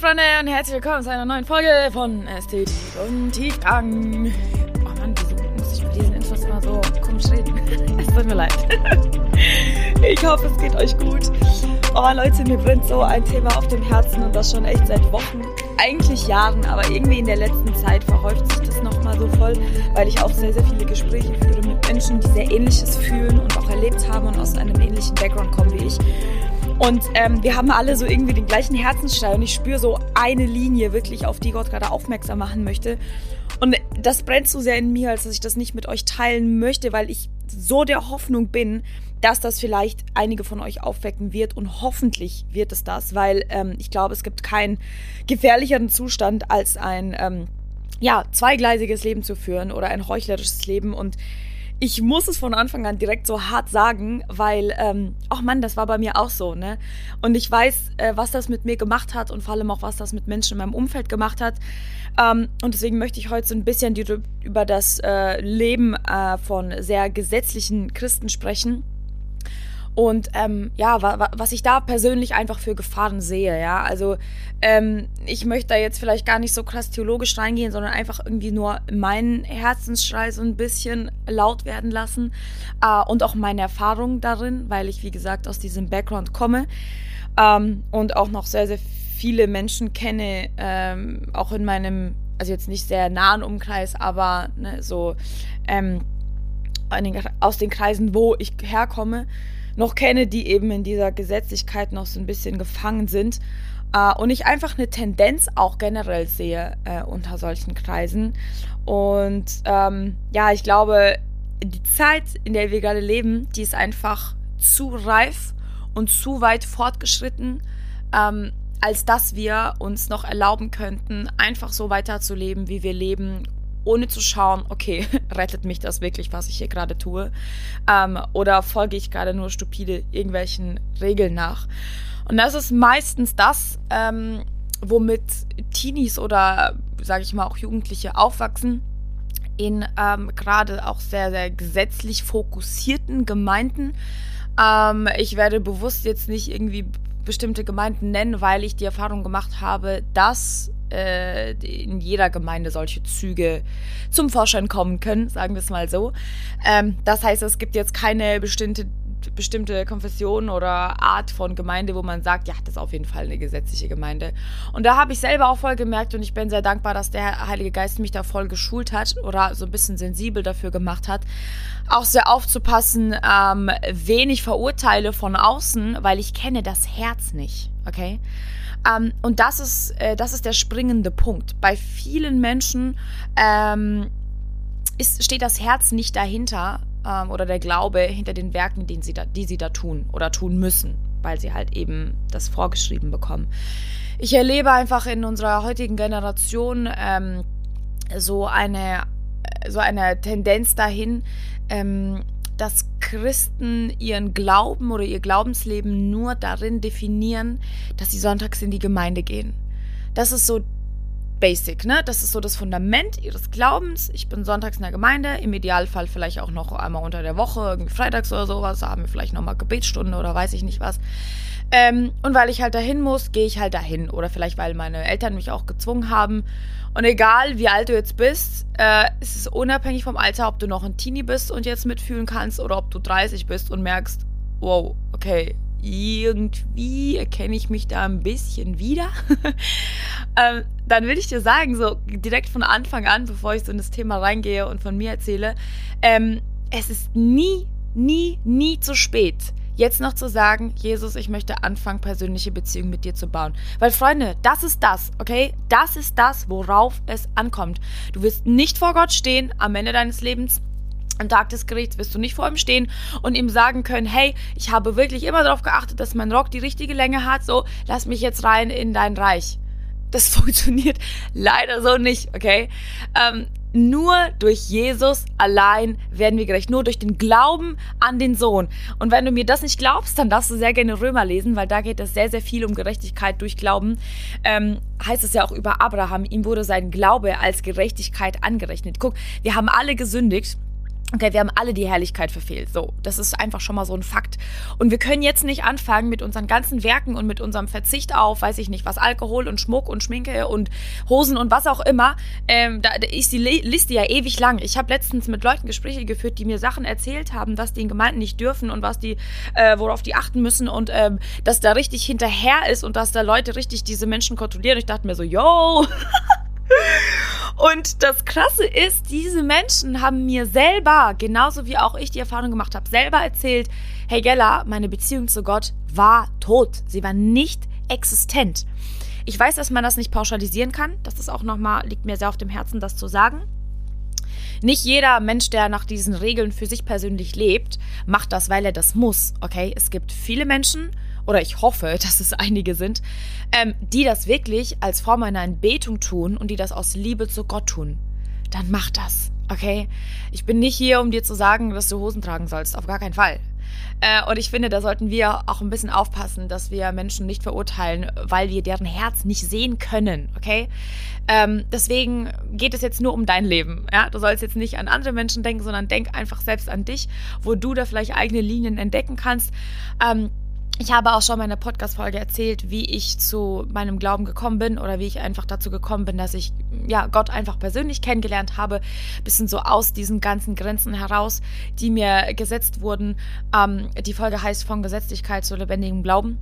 Freunde und herzlich willkommen zu einer neuen Folge von Ästhetik und Tiefgang. Oh Mann, wieso muss ich bei diesen Infos immer so komisch reden? es tut mir leid. ich hoffe, es geht euch gut. Oh Leute, mir brennt so ein Thema auf dem Herzen und das schon echt seit Wochen, eigentlich Jahren, aber irgendwie in der letzten Zeit verhäuft sich das nochmal so voll, weil ich auch sehr, sehr viele Gespräche führe mit Menschen, die sehr ähnliches fühlen und auch erlebt haben und aus einem ähnlichen Background kommen wie ich. Und ähm, wir haben alle so irgendwie den gleichen Herzensschrei und ich spüre so eine Linie wirklich, auf die Gott gerade aufmerksam machen möchte. Und das brennt so sehr in mir, als dass ich das nicht mit euch teilen möchte, weil ich so der Hoffnung bin, dass das vielleicht einige von euch aufwecken wird und hoffentlich wird es das, weil ähm, ich glaube, es gibt keinen gefährlicheren Zustand als ein ähm, ja zweigleisiges Leben zu führen oder ein heuchlerisches Leben und ich muss es von Anfang an direkt so hart sagen, weil, ähm, ach Mann, das war bei mir auch so, ne? Und ich weiß, äh, was das mit mir gemacht hat und vor allem auch, was das mit Menschen in meinem Umfeld gemacht hat. Ähm, und deswegen möchte ich heute so ein bisschen über das äh, Leben äh, von sehr gesetzlichen Christen sprechen und ähm, ja, wa wa was ich da persönlich einfach für Gefahren sehe, ja. Also ähm, ich möchte da jetzt vielleicht gar nicht so krass theologisch reingehen, sondern einfach irgendwie nur meinen Herzensschrei so ein bisschen laut werden lassen äh, und auch meine Erfahrung darin, weil ich, wie gesagt, aus diesem Background komme ähm, und auch noch sehr, sehr viele Menschen kenne, ähm, auch in meinem, also jetzt nicht sehr nahen Umkreis, aber ne, so ähm, aus den Kreisen, wo ich herkomme noch kenne, die eben in dieser Gesetzlichkeit noch so ein bisschen gefangen sind. Uh, und ich einfach eine Tendenz auch generell sehe äh, unter solchen Kreisen. Und ähm, ja, ich glaube, die Zeit, in der wir gerade leben, die ist einfach zu reif und zu weit fortgeschritten, ähm, als dass wir uns noch erlauben könnten, einfach so weiterzuleben, wie wir leben, ohne zu schauen, okay, rettet mich das wirklich, was ich hier gerade tue? Ähm, oder folge ich gerade nur stupide irgendwelchen Regeln nach? Und das ist meistens das, ähm, womit Teenies oder, sage ich mal, auch Jugendliche aufwachsen in ähm, gerade auch sehr, sehr gesetzlich fokussierten Gemeinden. Ähm, ich werde bewusst jetzt nicht irgendwie bestimmte Gemeinden nennen, weil ich die Erfahrung gemacht habe, dass äh, in jeder Gemeinde solche Züge zum Vorschein kommen können, sagen wir es mal so. Ähm, das heißt, es gibt jetzt keine bestimmte bestimmte Konfession oder Art von Gemeinde, wo man sagt, ja, das ist auf jeden Fall eine gesetzliche Gemeinde. Und da habe ich selber auch voll gemerkt und ich bin sehr dankbar, dass der Heilige Geist mich da voll geschult hat oder so ein bisschen sensibel dafür gemacht hat, auch sehr aufzupassen, ähm, wen verurteile von außen, weil ich kenne das Herz nicht, okay? Ähm, und das ist, äh, das ist der springende Punkt. Bei vielen Menschen ähm, ist, steht das Herz nicht dahinter ähm, oder der Glaube hinter den Werken, den sie da, die sie da tun oder tun müssen, weil sie halt eben das vorgeschrieben bekommen. Ich erlebe einfach in unserer heutigen Generation ähm, so eine so eine Tendenz dahin, ähm, dass Christen ihren Glauben oder ihr Glaubensleben nur darin definieren, dass sie sonntags in die Gemeinde gehen. Das ist so basic, ne? Das ist so das Fundament ihres Glaubens. Ich bin sonntags in der Gemeinde, im Idealfall vielleicht auch noch einmal unter der Woche, irgendwie freitags oder sowas, da haben wir vielleicht nochmal Gebetsstunde oder weiß ich nicht was. Ähm, und weil ich halt dahin muss, gehe ich halt dahin. Oder vielleicht, weil meine Eltern mich auch gezwungen haben. Und egal, wie alt du jetzt bist, äh, ist es unabhängig vom Alter, ob du noch ein Teenie bist und jetzt mitfühlen kannst oder ob du 30 bist und merkst, wow, okay, irgendwie erkenne ich mich da ein bisschen wieder. ähm, dann will ich dir sagen, so direkt von Anfang an, bevor ich so in das Thema reingehe und von mir erzähle, ähm, es ist nie, nie, nie zu spät, jetzt noch zu sagen, Jesus, ich möchte anfangen, persönliche Beziehungen mit dir zu bauen. Weil, Freunde, das ist das, okay? Das ist das, worauf es ankommt. Du wirst nicht vor Gott stehen am Ende deines Lebens. Am Tag des Gerichts wirst du nicht vor ihm stehen und ihm sagen können, hey, ich habe wirklich immer darauf geachtet, dass mein Rock die richtige Länge hat, so, lass mich jetzt rein in dein Reich. Das funktioniert leider so nicht, okay? Ähm, nur durch Jesus allein werden wir gerecht. Nur durch den Glauben an den Sohn. Und wenn du mir das nicht glaubst, dann darfst du sehr gerne Römer lesen, weil da geht es sehr, sehr viel um Gerechtigkeit durch Glauben. Ähm, heißt es ja auch über Abraham. Ihm wurde sein Glaube als Gerechtigkeit angerechnet. Guck, wir haben alle gesündigt. Okay, wir haben alle die Herrlichkeit verfehlt. So, das ist einfach schon mal so ein Fakt. Und wir können jetzt nicht anfangen mit unseren ganzen Werken und mit unserem Verzicht auf, weiß ich nicht, was Alkohol und Schmuck und Schminke und Hosen und was auch immer. Ähm, da ist die Liste ja ewig lang. Ich habe letztens mit Leuten Gespräche geführt, die mir Sachen erzählt haben, was die in Gemeinden nicht dürfen und was die, äh, worauf die achten müssen und ähm, dass da richtig hinterher ist und dass da Leute richtig diese Menschen kontrollieren. Ich dachte mir so, yo. Und das Krasse ist, diese Menschen haben mir selber, genauso wie auch ich die Erfahrung gemacht habe, selber erzählt, hey Gella, meine Beziehung zu Gott war tot. Sie war nicht existent. Ich weiß, dass man das nicht pauschalisieren kann. Das ist auch nochmal, liegt mir sehr auf dem Herzen, das zu sagen. Nicht jeder Mensch, der nach diesen Regeln für sich persönlich lebt, macht das, weil er das muss. Okay, es gibt viele Menschen, oder ich hoffe, dass es einige sind, ähm, die das wirklich als Form einer Anbetung tun und die das aus Liebe zu Gott tun, dann mach das, okay? Ich bin nicht hier, um dir zu sagen, dass du Hosen tragen sollst, auf gar keinen Fall. Äh, und ich finde, da sollten wir auch ein bisschen aufpassen, dass wir Menschen nicht verurteilen, weil wir deren Herz nicht sehen können, okay? Ähm, deswegen geht es jetzt nur um dein Leben. Ja? Du sollst jetzt nicht an andere Menschen denken, sondern denk einfach selbst an dich, wo du da vielleicht eigene Linien entdecken kannst. Ähm, ich habe auch schon in der Podcast-Folge erzählt, wie ich zu meinem Glauben gekommen bin oder wie ich einfach dazu gekommen bin, dass ich ja Gott einfach persönlich kennengelernt habe. Bisschen so aus diesen ganzen Grenzen heraus, die mir gesetzt wurden. Ähm, die Folge heißt von Gesetzlichkeit zu lebendigem Glauben.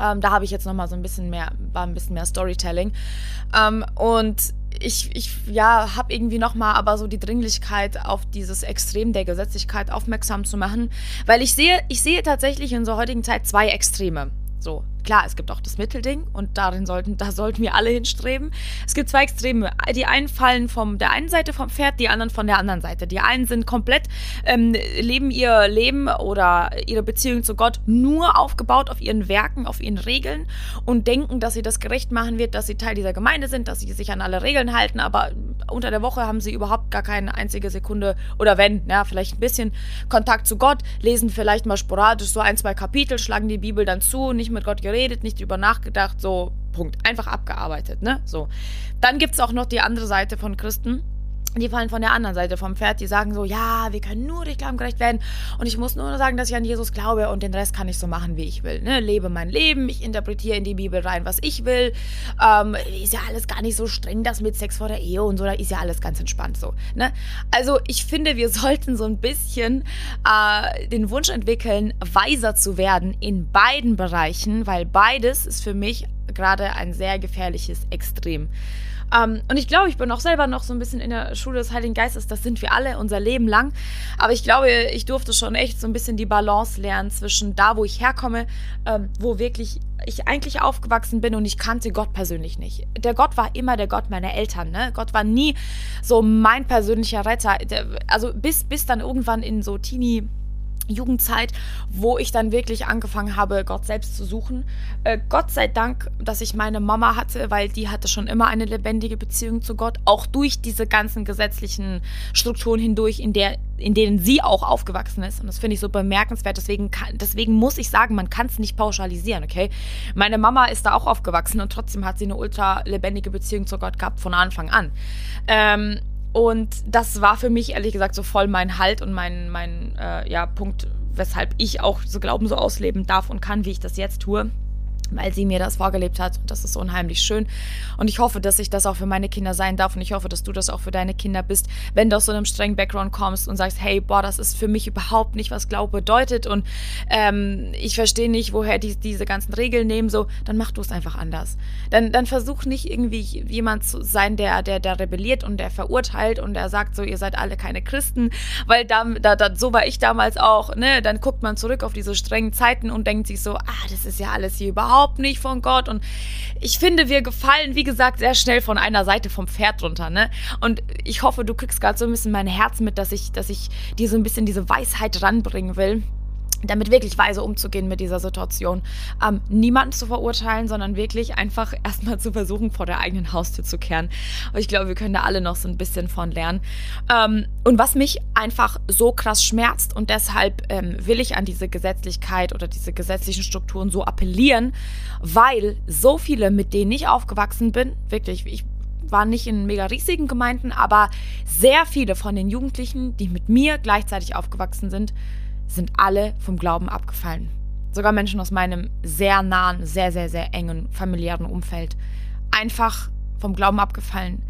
Ähm, da habe ich jetzt nochmal so ein bisschen mehr, war ein bisschen mehr Storytelling. Ähm, und ich, ich ja, habe irgendwie nochmal aber so die Dringlichkeit auf dieses Extrem der Gesetzlichkeit aufmerksam zu machen, weil ich sehe, ich sehe tatsächlich in unserer heutigen Zeit zwei Extreme. So, klar, es gibt auch das Mittelding und darin sollten, da sollten wir alle hinstreben. Es gibt zwei Extreme. Die einen fallen von der einen Seite vom Pferd, die anderen von der anderen Seite. Die einen sind komplett, ähm, leben ihr Leben oder ihre Beziehung zu Gott nur aufgebaut auf ihren Werken, auf ihren Regeln und denken, dass sie das gerecht machen wird, dass sie Teil dieser Gemeinde sind, dass sie sich an alle Regeln halten, aber unter der Woche haben sie überhaupt gar keine einzige Sekunde oder wenn, ja, vielleicht ein bisschen Kontakt zu Gott, lesen vielleicht mal sporadisch so ein, zwei Kapitel, schlagen die Bibel dann zu, nicht mit Gott geredet, nicht drüber nachgedacht, so Punkt. Einfach abgearbeitet, ne? So. Dann gibt es auch noch die andere Seite von Christen die fallen von der anderen Seite vom Pferd, die sagen so, ja, wir können nur durch Glauben gerecht werden und ich muss nur sagen, dass ich an Jesus glaube und den Rest kann ich so machen, wie ich will. Ne? Lebe mein Leben, ich interpretiere in die Bibel rein, was ich will. Ähm, ist ja alles gar nicht so streng, das mit Sex vor der Ehe und so, da ist ja alles ganz entspannt so. Ne? Also ich finde, wir sollten so ein bisschen äh, den Wunsch entwickeln, weiser zu werden in beiden Bereichen, weil beides ist für mich gerade ein sehr gefährliches Extrem. Ähm, und ich glaube, ich bin auch selber noch so ein bisschen in der Schule des Heiligen Geistes. Das sind wir alle unser Leben lang. Aber ich glaube, ich durfte schon echt so ein bisschen die Balance lernen zwischen da, wo ich herkomme, ähm, wo wirklich ich eigentlich aufgewachsen bin und ich kannte Gott persönlich nicht. Der Gott war immer der Gott meiner Eltern. Ne? Gott war nie so mein persönlicher Retter. Also bis, bis dann irgendwann in so Teenie Jugendzeit, wo ich dann wirklich angefangen habe, Gott selbst zu suchen. Äh, Gott sei Dank, dass ich meine Mama hatte, weil die hatte schon immer eine lebendige Beziehung zu Gott, auch durch diese ganzen gesetzlichen Strukturen hindurch, in, der, in denen sie auch aufgewachsen ist. Und das finde ich so bemerkenswert. Deswegen, kann, deswegen muss ich sagen, man kann es nicht pauschalisieren, okay? Meine Mama ist da auch aufgewachsen und trotzdem hat sie eine ultra lebendige Beziehung zu Gott gehabt von Anfang an. Ähm, und das war für mich ehrlich gesagt so voll mein Halt und mein, mein äh, ja, Punkt, weshalb ich auch so Glauben so ausleben darf und kann, wie ich das jetzt tue weil sie mir das vorgelebt hat. Und das ist unheimlich schön. Und ich hoffe, dass ich das auch für meine Kinder sein darf. Und ich hoffe, dass du das auch für deine Kinder bist, wenn du aus so einem strengen Background kommst und sagst, hey, boah, das ist für mich überhaupt nicht, was Glaube bedeutet. Und ähm, ich verstehe nicht, woher die diese ganzen Regeln nehmen. So, dann mach du es einfach anders. Dann, dann versuch nicht irgendwie jemand zu sein, der, der, der rebelliert und der verurteilt und der sagt so, ihr seid alle keine Christen. Weil da, da, da so war ich damals auch. Ne? Dann guckt man zurück auf diese strengen Zeiten und denkt sich so, ah, das ist ja alles hier überhaupt überhaupt nicht von Gott. Und ich finde, wir gefallen, wie gesagt, sehr schnell von einer Seite vom Pferd runter. Ne? Und ich hoffe, du kriegst gerade so ein bisschen mein Herz mit, dass ich, dass ich dir so ein bisschen diese Weisheit ranbringen will damit wirklich weise umzugehen mit dieser Situation. Ähm, niemanden zu verurteilen, sondern wirklich einfach erstmal zu versuchen, vor der eigenen Haustür zu kehren. Aber ich glaube, wir können da alle noch so ein bisschen von lernen. Ähm, und was mich einfach so krass schmerzt und deshalb ähm, will ich an diese Gesetzlichkeit oder diese gesetzlichen Strukturen so appellieren, weil so viele, mit denen ich aufgewachsen bin, wirklich, ich war nicht in mega riesigen Gemeinden, aber sehr viele von den Jugendlichen, die mit mir gleichzeitig aufgewachsen sind, sind alle vom Glauben abgefallen. Sogar Menschen aus meinem sehr nahen, sehr, sehr, sehr engen familiären Umfeld. Einfach vom Glauben abgefallen,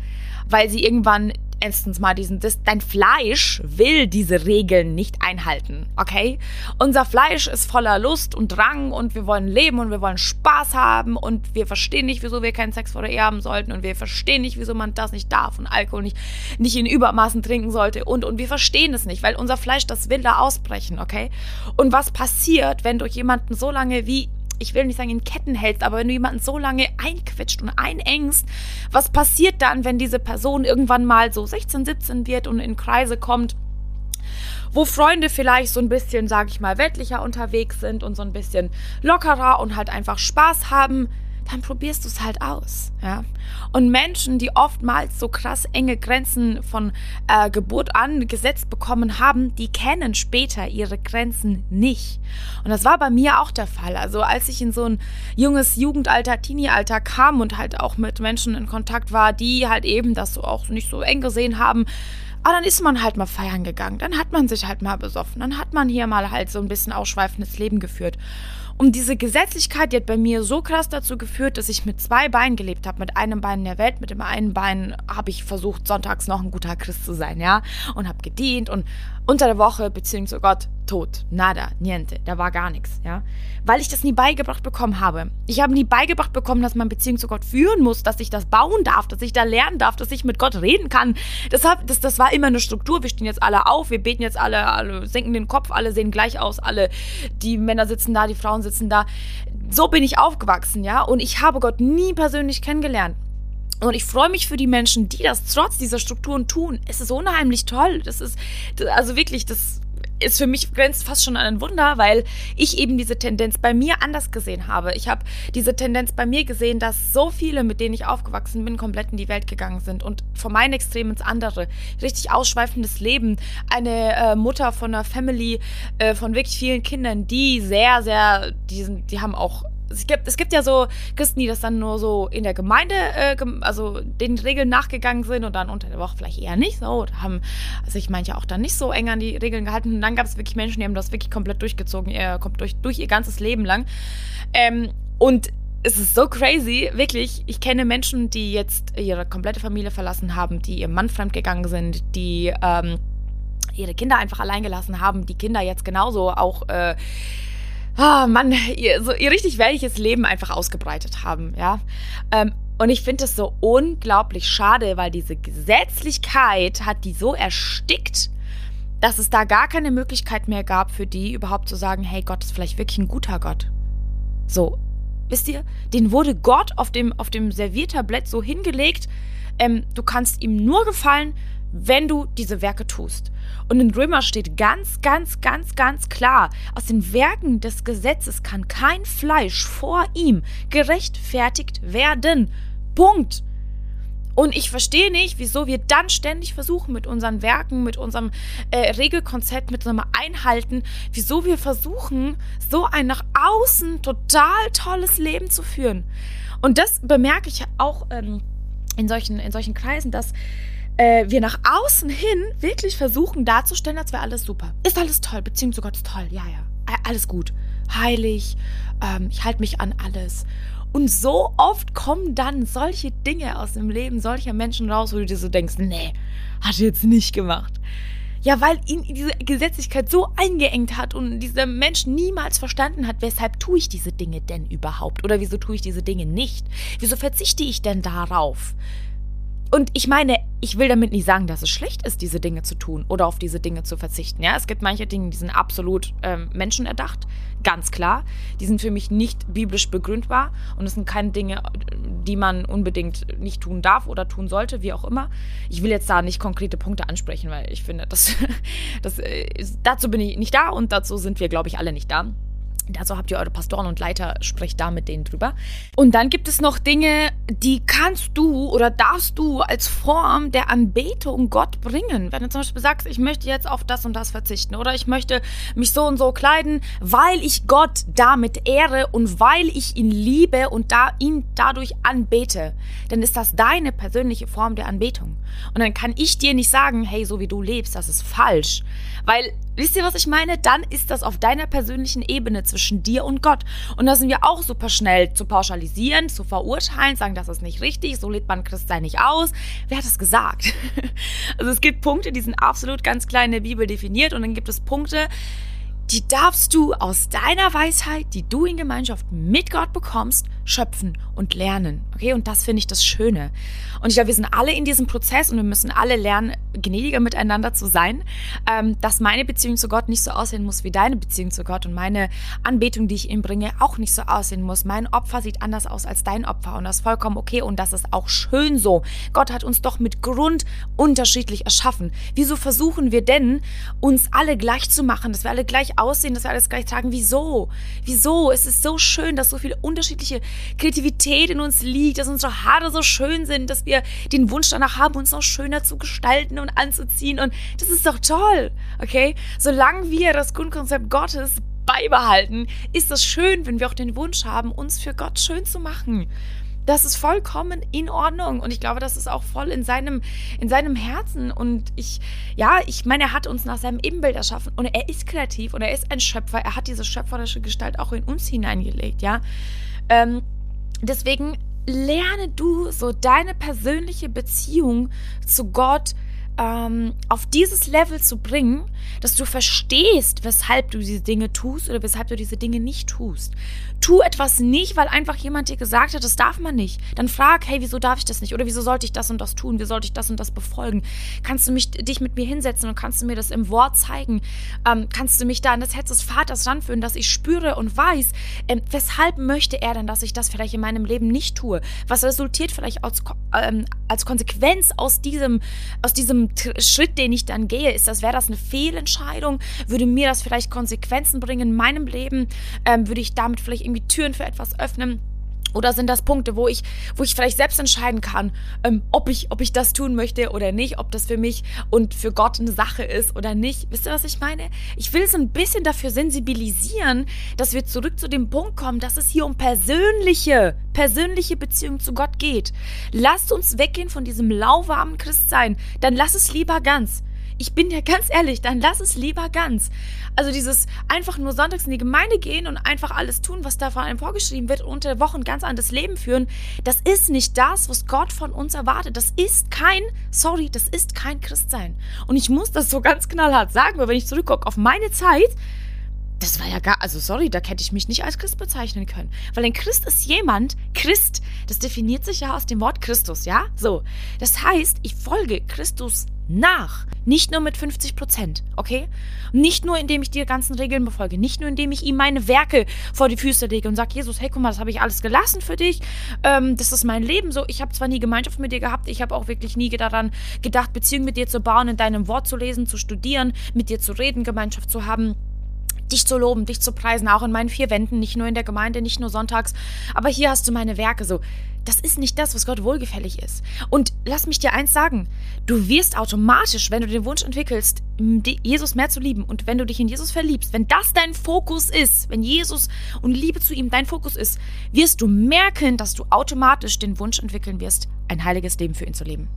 weil sie irgendwann erstens mal diesen, das, dein Fleisch will diese Regeln nicht einhalten, okay? Unser Fleisch ist voller Lust und Drang und wir wollen leben und wir wollen Spaß haben und wir verstehen nicht, wieso wir keinen Sex vor der Ehe haben sollten und wir verstehen nicht, wieso man das nicht darf und Alkohol nicht, nicht in Übermaßen trinken sollte und, und wir verstehen es nicht, weil unser Fleisch, das will da ausbrechen, okay? Und was passiert, wenn du jemanden so lange wie ich will nicht sagen in Ketten hältst, aber wenn du jemanden so lange einquetscht und einengst, was passiert dann, wenn diese Person irgendwann mal so 16, 17 wird und in Kreise kommt? wo Freunde vielleicht so ein bisschen, sag ich mal, weltlicher unterwegs sind und so ein bisschen lockerer und halt einfach Spaß haben, dann probierst du es halt aus. Ja? Und Menschen, die oftmals so krass enge Grenzen von äh, Geburt an gesetzt bekommen haben, die kennen später ihre Grenzen nicht. Und das war bei mir auch der Fall. Also als ich in so ein junges Jugendalter, Teenie-Alter kam und halt auch mit Menschen in Kontakt war, die halt eben das so auch nicht so eng gesehen haben, aber dann ist man halt mal feiern gegangen, dann hat man sich halt mal besoffen, dann hat man hier mal halt so ein bisschen ausschweifendes Leben geführt. Und diese Gesetzlichkeit, die hat bei mir so krass dazu geführt, dass ich mit zwei Beinen gelebt habe. Mit einem Bein in der Welt, mit dem einen Bein habe ich versucht, sonntags noch ein guter Christ zu sein, ja. Und habe gedient und unter der Woche, beziehungsweise oh Gott, tot. Nada, niente. Da war gar nichts, ja. Weil ich das nie beigebracht bekommen habe. Ich habe nie beigebracht bekommen, dass man Beziehung zu Gott führen muss, dass ich das bauen darf, dass ich da lernen darf, dass ich mit Gott reden kann. Das, hab, das, das war immer eine Struktur. Wir stehen jetzt alle auf, wir beten jetzt alle, alle senken den Kopf, alle sehen gleich aus, alle, die Männer sitzen da, die Frauen sitzen da. So bin ich aufgewachsen, ja. Und ich habe Gott nie persönlich kennengelernt. Und ich freue mich für die Menschen, die das trotz dieser Strukturen tun. Es ist unheimlich toll. Das ist, also wirklich, das ist für mich grenzt fast schon an ein Wunder, weil ich eben diese Tendenz bei mir anders gesehen habe. Ich habe diese Tendenz bei mir gesehen, dass so viele, mit denen ich aufgewachsen bin, komplett in die Welt gegangen sind und von meinem Extrem ins andere. Richtig ausschweifendes Leben. Eine äh, Mutter von einer Family äh, von wirklich vielen Kindern, die sehr, sehr, die, sind, die haben auch es gibt, es gibt ja so Christen, die das dann nur so in der Gemeinde, äh, also den Regeln nachgegangen sind und dann unter der Woche vielleicht eher nicht so. Da haben sich manche auch dann nicht so eng an die Regeln gehalten. Und dann gab es wirklich Menschen, die haben das wirklich komplett durchgezogen, ihr, kommt durch, durch ihr ganzes Leben lang. Ähm, und es ist so crazy, wirklich. Ich kenne Menschen, die jetzt ihre komplette Familie verlassen haben, die ihrem Mann fremdgegangen sind, die ähm, ihre Kinder einfach allein gelassen haben, die Kinder jetzt genauso auch äh, oh Mann, ihr, so ihr richtig welches Leben einfach ausgebreitet haben, ja. Ähm, und ich finde es so unglaublich schade, weil diese Gesetzlichkeit hat die so erstickt, dass es da gar keine Möglichkeit mehr gab für die überhaupt zu sagen, hey, Gott ist vielleicht wirklich ein guter Gott. So, wisst ihr, den wurde Gott auf dem, auf dem Serviertablett so hingelegt, ähm, du kannst ihm nur gefallen, wenn du diese Werke tust. Und in Römer steht ganz, ganz, ganz, ganz klar, aus den Werken des Gesetzes kann kein Fleisch vor ihm gerechtfertigt werden. Punkt. Und ich verstehe nicht, wieso wir dann ständig versuchen, mit unseren Werken, mit unserem äh, Regelkonzept, mit unserem Einhalten, wieso wir versuchen, so ein nach außen total tolles Leben zu führen. Und das bemerke ich auch ähm, in, solchen, in solchen Kreisen, dass äh, wir nach außen hin wirklich versuchen darzustellen, als wäre alles super. Ist alles toll, Beziehung zu Gott ist toll, ja, ja, alles gut. Heilig, ähm, ich halte mich an alles. Und so oft kommen dann solche Dinge aus dem Leben solcher Menschen raus, wo du dir so denkst, nee, hat er jetzt nicht gemacht. Ja, weil ihn diese Gesetzlichkeit so eingeengt hat und dieser Mensch niemals verstanden hat, weshalb tue ich diese Dinge denn überhaupt? Oder wieso tue ich diese Dinge nicht? Wieso verzichte ich denn darauf? Und ich meine, ich will damit nicht sagen, dass es schlecht ist, diese Dinge zu tun oder auf diese Dinge zu verzichten. Ja, es gibt manche Dinge, die sind absolut ähm, menschenerdacht, ganz klar. Die sind für mich nicht biblisch begründbar und es sind keine Dinge, die man unbedingt nicht tun darf oder tun sollte, wie auch immer. Ich will jetzt da nicht konkrete Punkte ansprechen, weil ich finde, das, das, äh, dazu bin ich nicht da und dazu sind wir, glaube ich, alle nicht da. Also habt ihr eure Pastoren und Leiter, sprecht da mit denen drüber. Und dann gibt es noch Dinge, die kannst du oder darfst du als Form der Anbetung Gott bringen. Wenn du zum Beispiel sagst, ich möchte jetzt auf das und das verzichten oder ich möchte mich so und so kleiden, weil ich Gott damit ehre und weil ich ihn liebe und da ihn dadurch anbete, dann ist das deine persönliche Form der Anbetung. Und dann kann ich dir nicht sagen, hey, so wie du lebst, das ist falsch. Weil Wisst ihr, was ich meine? Dann ist das auf deiner persönlichen Ebene zwischen dir und Gott. Und da sind wir auch super schnell zu pauschalisieren, zu verurteilen, sagen, das ist nicht richtig, so lebt man Christsein nicht aus. Wer hat das gesagt? Also es gibt Punkte, die sind absolut ganz klar in der Bibel definiert und dann gibt es Punkte, die darfst du aus deiner Weisheit, die du in Gemeinschaft mit Gott bekommst, schöpfen und lernen. Okay, und das finde ich das Schöne. Und ich glaube, wir sind alle in diesem Prozess und wir müssen alle lernen, gnädiger miteinander zu sein, ähm, dass meine Beziehung zu Gott nicht so aussehen muss wie deine Beziehung zu Gott und meine Anbetung, die ich ihm bringe, auch nicht so aussehen muss. Mein Opfer sieht anders aus als dein Opfer und das ist vollkommen okay und das ist auch schön so. Gott hat uns doch mit Grund unterschiedlich erschaffen. Wieso versuchen wir denn, uns alle gleich zu machen, dass wir alle gleich aussehen, dass wir alles gleich tragen? Wieso? Wieso? Es ist so schön, dass so viele unterschiedliche Kreativität in uns liegt, dass unsere Haare so schön sind, dass wir den Wunsch danach haben, uns noch schöner zu gestalten und anzuziehen. Und das ist doch toll, okay? Solange wir das Grundkonzept Gottes beibehalten, ist das schön, wenn wir auch den Wunsch haben, uns für Gott schön zu machen. Das ist vollkommen in Ordnung und ich glaube, das ist auch voll in seinem, in seinem Herzen. Und ich, ja, ich meine, er hat uns nach seinem Ebenbild erschaffen und er ist kreativ und er ist ein Schöpfer. Er hat diese schöpferische Gestalt auch in uns hineingelegt, ja. Ähm, deswegen lerne du so deine persönliche Beziehung zu Gott ähm, auf dieses Level zu bringen, dass du verstehst, weshalb du diese Dinge tust oder weshalb du diese Dinge nicht tust. Tu etwas nicht, weil einfach jemand dir gesagt hat, das darf man nicht. Dann frag, hey, wieso darf ich das nicht? Oder wieso sollte ich das und das tun? Wie sollte ich das und das befolgen? Kannst du mich, dich mit mir hinsetzen und kannst du mir das im Wort zeigen? Ähm, kannst du mich da an das Herz des Vaters ranführen, dass ich spüre und weiß, ähm, weshalb möchte er denn, dass ich das vielleicht in meinem Leben nicht tue? Was resultiert vielleicht als, ähm, als Konsequenz aus diesem, aus diesem Schritt, den ich dann gehe? Ist das, wäre das eine Fehlentscheidung? Würde mir das vielleicht Konsequenzen bringen in meinem Leben? Ähm, würde ich damit vielleicht irgendwie Türen für etwas öffnen? Oder sind das Punkte, wo ich, wo ich vielleicht selbst entscheiden kann, ähm, ob, ich, ob ich das tun möchte oder nicht, ob das für mich und für Gott eine Sache ist oder nicht? Wisst ihr, was ich meine? Ich will so ein bisschen dafür sensibilisieren, dass wir zurück zu dem Punkt kommen, dass es hier um persönliche, persönliche Beziehung zu Gott geht. Lasst uns weggehen von diesem lauwarmen Christsein. Dann lass es lieber ganz. Ich bin dir ganz ehrlich, dann lass es lieber ganz. Also dieses einfach nur sonntags in die Gemeinde gehen und einfach alles tun, was da von einem vorgeschrieben wird und unter Wochen ganz anderes Leben führen, das ist nicht das, was Gott von uns erwartet. Das ist kein, sorry, das ist kein Christsein. Und ich muss das so ganz knallhart sagen, weil wenn ich zurückgucke auf meine Zeit, das war ja gar, also sorry, da hätte ich mich nicht als Christ bezeichnen können. Weil ein Christ ist jemand, Christ, das definiert sich ja aus dem Wort Christus, ja? So. Das heißt, ich folge Christus nach. Nicht nur mit 50 Prozent, okay? Nicht nur, indem ich die ganzen Regeln befolge. Nicht nur, indem ich ihm meine Werke vor die Füße lege und sage, Jesus, hey, guck mal, das habe ich alles gelassen für dich. Ähm, das ist mein Leben so. Ich habe zwar nie Gemeinschaft mit dir gehabt, ich habe auch wirklich nie daran gedacht, Beziehungen mit dir zu bauen, in deinem Wort zu lesen, zu studieren, mit dir zu reden, Gemeinschaft zu haben dich zu loben, dich zu preisen, auch in meinen vier Wänden, nicht nur in der Gemeinde, nicht nur sonntags, aber hier hast du meine Werke. So das ist nicht das, was Gott wohlgefällig ist. Und lass mich dir eins sagen, du wirst automatisch, wenn du den Wunsch entwickelst, Jesus mehr zu lieben und wenn du dich in Jesus verliebst, wenn das dein Fokus ist, wenn Jesus und Liebe zu ihm dein Fokus ist, wirst du merken, dass du automatisch den Wunsch entwickeln wirst, ein heiliges Leben für ihn zu leben.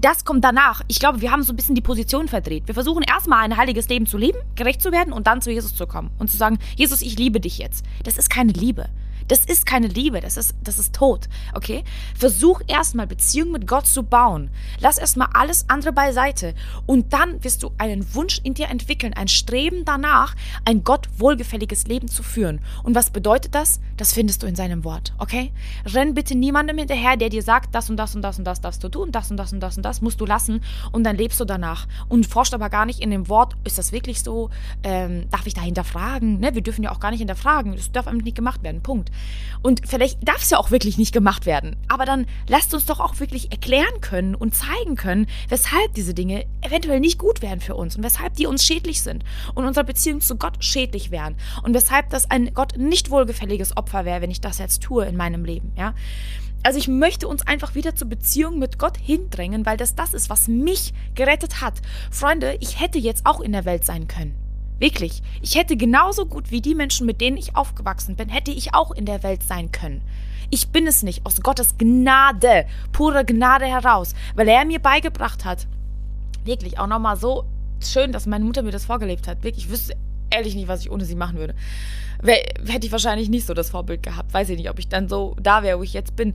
Das kommt danach. Ich glaube, wir haben so ein bisschen die Position verdreht. Wir versuchen erstmal ein heiliges Leben zu leben, gerecht zu werden und dann zu Jesus zu kommen und zu sagen, Jesus, ich liebe dich jetzt. Das ist keine Liebe. Das ist keine Liebe, das ist, das ist Tod, okay? Versuch erstmal Beziehung mit Gott zu bauen. Lass erstmal alles andere beiseite und dann wirst du einen Wunsch in dir entwickeln, ein Streben danach, ein Gott wohlgefälliges Leben zu führen. Und was bedeutet das? Das findest du in seinem Wort, okay? Renn bitte niemandem hinterher, der dir sagt, das und das und das und das darfst du tun, das und das und das und das musst du lassen und dann lebst du danach und forscht aber gar nicht in dem Wort, ist das wirklich so? Ähm, darf ich da hinterfragen? Ne? Wir dürfen ja auch gar nicht hinterfragen, das darf einfach nicht gemacht werden, Punkt. Und vielleicht darf es ja auch wirklich nicht gemacht werden. Aber dann lasst uns doch auch wirklich erklären können und zeigen können, weshalb diese Dinge eventuell nicht gut wären für uns und weshalb die uns schädlich sind und unsere Beziehung zu Gott schädlich wären und weshalb das ein Gott nicht wohlgefälliges Opfer wäre, wenn ich das jetzt tue in meinem Leben, ja. Also ich möchte uns einfach wieder zur Beziehung mit Gott hindrängen, weil das das ist, was mich gerettet hat. Freunde, ich hätte jetzt auch in der Welt sein können. Wirklich. Ich hätte genauso gut wie die Menschen, mit denen ich aufgewachsen bin, hätte ich auch in der Welt sein können. Ich bin es nicht, aus Gottes Gnade, pure Gnade heraus, weil er mir beigebracht hat. Wirklich, auch nochmal so schön, dass meine Mutter mir das vorgelebt hat. Wirklich, ich wüsste ehrlich nicht, was ich ohne sie machen würde. hätte ich wahrscheinlich nicht so das Vorbild gehabt. Weiß ich nicht, ob ich dann so da wäre, wo ich jetzt bin.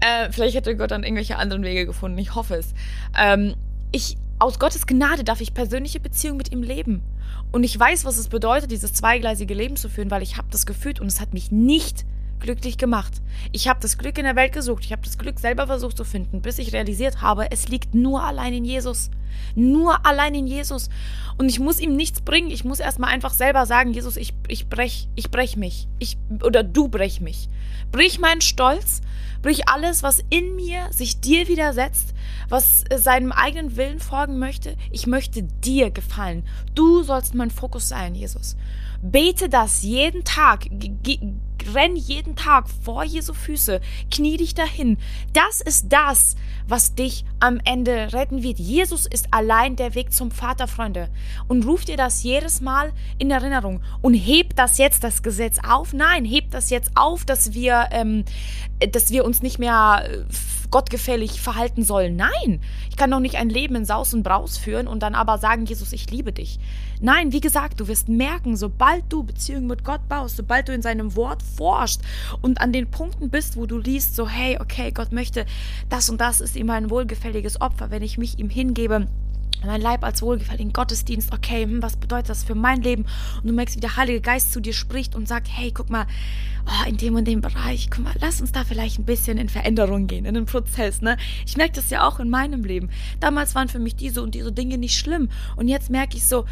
Äh, vielleicht hätte Gott dann irgendwelche anderen Wege gefunden. Ich hoffe es. Ähm, ich aus Gottes Gnade darf ich persönliche Beziehungen mit ihm leben. Und ich weiß, was es bedeutet, dieses zweigleisige Leben zu führen, weil ich habe das gefühlt und es hat mich nicht glücklich gemacht. Ich habe das Glück in der Welt gesucht, ich habe das Glück selber versucht zu finden, bis ich realisiert habe, es liegt nur allein in Jesus. Nur allein in Jesus. Und ich muss ihm nichts bringen. Ich muss erstmal einfach selber sagen, Jesus, ich, ich brech, ich brech mich. Ich, oder du brech mich. Brich meinen Stolz, brich alles, was in mir sich dir widersetzt, was seinem eigenen Willen folgen möchte. Ich möchte dir gefallen. Du sollst mein Fokus sein, Jesus. Bete das jeden Tag renn jeden Tag vor Jesu Füße, knie dich dahin. Das ist das, was dich am Ende retten wird. Jesus ist allein der Weg zum Vater, Freunde. Und ruft dir das jedes Mal in Erinnerung und hebt das jetzt das Gesetz auf. Nein, hebt das jetzt auf, dass wir, ähm, dass wir uns nicht mehr äh, gottgefällig verhalten sollen. Nein, ich kann doch nicht ein Leben in Saus und Braus führen und dann aber sagen, Jesus, ich liebe dich. Nein, wie gesagt, du wirst merken, sobald du Beziehungen mit Gott baust, sobald du in seinem Wort forschst und an den Punkten bist, wo du liest, so, hey, okay, Gott möchte, das und das ist ihm ein wohlgefälliges Opfer, wenn ich mich ihm hingebe mein Leib als wohlgefälligen Gottesdienst, okay, hm, was bedeutet das für mein Leben? Und du merkst, wie der Heilige Geist zu dir spricht und sagt, hey, guck mal, oh, in dem und dem Bereich, guck mal, lass uns da vielleicht ein bisschen in Veränderung gehen, in den Prozess, ne? Ich merke das ja auch in meinem Leben. Damals waren für mich diese und diese Dinge nicht schlimm. Und jetzt merke ich so,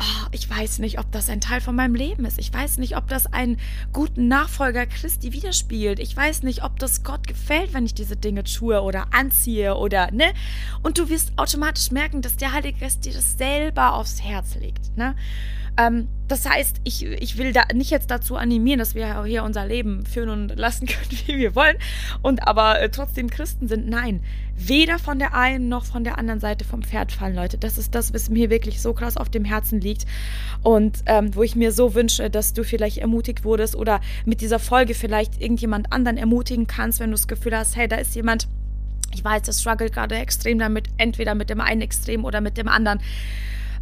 oh, ich weiß nicht, ob das ein Teil von meinem Leben ist. Ich weiß nicht, ob das einen guten Nachfolger Christi widerspiegelt. Ich weiß nicht, ob das Gott gefällt, wenn ich diese Dinge tue oder anziehe oder, ne? Und du wirst automatisch merken, dass der Heilige Geist dir das selber aufs Herz legt, ne? Ähm, das heißt, ich, ich will da nicht jetzt dazu animieren, dass wir hier unser Leben führen und lassen können, wie wir wollen, und aber äh, trotzdem Christen sind. Nein, weder von der einen noch von der anderen Seite vom Pferd fallen, Leute. Das ist das, was mir wirklich so krass auf dem Herzen liegt und ähm, wo ich mir so wünsche, dass du vielleicht ermutigt wurdest oder mit dieser Folge vielleicht irgendjemand anderen ermutigen kannst, wenn du das Gefühl hast, hey, da ist jemand, ich weiß, der struggelt gerade extrem damit, entweder mit dem einen Extrem oder mit dem anderen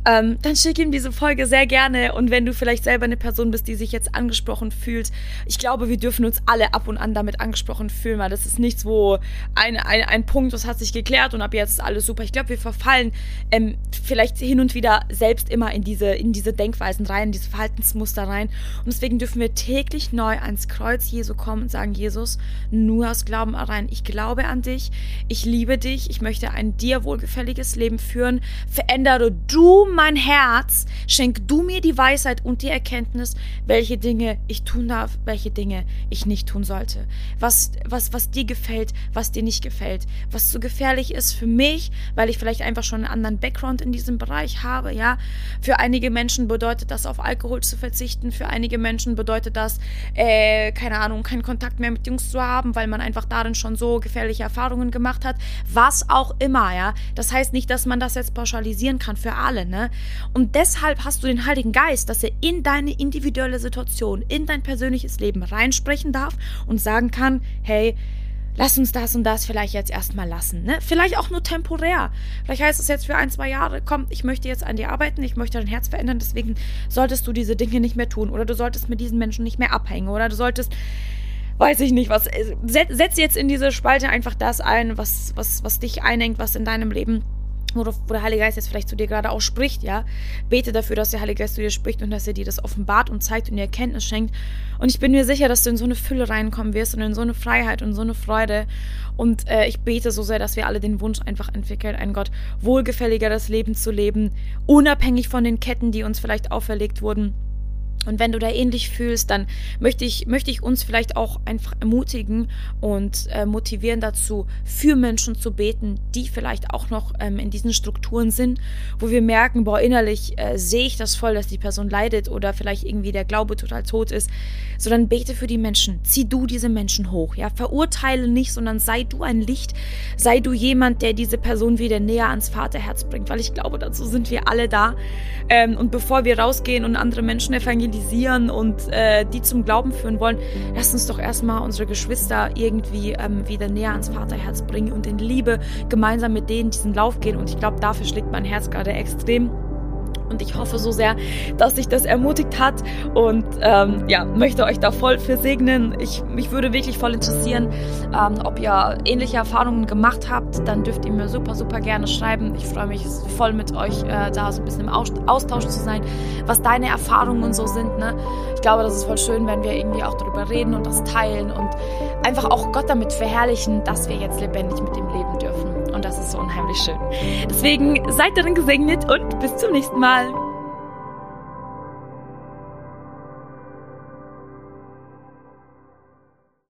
ähm, dann schick ihm diese Folge sehr gerne. Und wenn du vielleicht selber eine Person bist, die sich jetzt angesprochen fühlt, ich glaube, wir dürfen uns alle ab und an damit angesprochen fühlen, weil das ist nichts, wo ein, ein, ein Punkt, das hat sich geklärt und ab jetzt ist alles super. Ich glaube, wir verfallen ähm, vielleicht hin und wieder selbst immer in diese, in diese Denkweisen rein, in diese Verhaltensmuster rein. Und deswegen dürfen wir täglich neu ans Kreuz Jesu kommen und sagen, Jesus, nur aus Glauben rein. Ich glaube an dich, ich liebe dich, ich möchte ein dir wohlgefälliges Leben führen. Verändere du mein Herz, schenk du mir die Weisheit und die Erkenntnis, welche Dinge ich tun darf, welche Dinge ich nicht tun sollte. Was, was, was dir gefällt, was dir nicht gefällt. Was zu gefährlich ist für mich, weil ich vielleicht einfach schon einen anderen Background in diesem Bereich habe, ja. Für einige Menschen bedeutet das, auf Alkohol zu verzichten. Für einige Menschen bedeutet das, äh, keine Ahnung, keinen Kontakt mehr mit Jungs zu haben, weil man einfach darin schon so gefährliche Erfahrungen gemacht hat. Was auch immer, ja. Das heißt nicht, dass man das jetzt pauschalisieren kann für alle, ne? Und deshalb hast du den Heiligen Geist, dass er in deine individuelle Situation, in dein persönliches Leben reinsprechen darf und sagen kann, hey, lass uns das und das vielleicht jetzt erstmal lassen. Ne? Vielleicht auch nur temporär. Vielleicht heißt es jetzt für ein, zwei Jahre, komm, ich möchte jetzt an dir arbeiten, ich möchte dein Herz verändern, deswegen solltest du diese Dinge nicht mehr tun. Oder du solltest mit diesen Menschen nicht mehr abhängen. Oder du solltest, weiß ich nicht, was. Setz jetzt in diese Spalte einfach das ein, was, was, was dich einengt, was in deinem Leben wo, der Heilige Geist jetzt vielleicht zu dir gerade auch spricht, ja. Bete dafür, dass der Heilige Geist zu dir spricht und dass er dir das offenbart und zeigt und dir Erkenntnis schenkt. Und ich bin mir sicher, dass du in so eine Fülle reinkommen wirst und in so eine Freiheit und so eine Freude. Und äh, ich bete so sehr, dass wir alle den Wunsch einfach entwickeln, ein Gott wohlgefälligeres Leben zu leben, unabhängig von den Ketten, die uns vielleicht auferlegt wurden Und wenn du da ähnlich fühlst, dann möchte ich, möchte ich uns vielleicht auch einfach ermutigen und äh, motivieren dazu, für Menschen zu beten, die vielleicht auch noch ähm, in diesen Strukturen sind, wo wir merken, boah, innerlich äh, sehe ich das voll, dass die Person leidet oder vielleicht irgendwie der Glaube total tot ist. So dann bete für die Menschen. Zieh du diese Menschen hoch. Ja, verurteile nicht, sondern sei du ein Licht. Sei du jemand, der diese Person wieder näher ans Vaterherz bringt, weil ich glaube, dazu sind wir alle da. Ähm, und bevor wir rausgehen und andere Menschen evangelisieren, evangelisieren und äh, die zum Glauben führen wollen, lasst uns doch erstmal unsere Geschwister irgendwie ähm, wieder näher ans Vaterherz bringen und in Liebe gemeinsam mit denen diesen Lauf gehen. Und ich glaube, dafür schlägt mein Herz gerade extrem. Und ich hoffe so sehr, dass sich das ermutigt hat und ähm, ja, möchte euch da voll für segnen. Ich, mich würde wirklich voll interessieren, ähm, ob ihr ähnliche Erfahrungen gemacht habt. Dann dürft ihr mir super, super gerne schreiben. Ich freue mich voll mit euch äh, da so ein bisschen im Austausch zu sein, was deine Erfahrungen so sind. Ne? Ich glaube, das ist voll schön, wenn wir irgendwie auch darüber reden und das teilen und einfach auch Gott damit verherrlichen, dass wir jetzt lebendig mit dem leben dürfen. Und das ist so unheimlich schön. Deswegen seid darin gesegnet und bis zum nächsten Mal.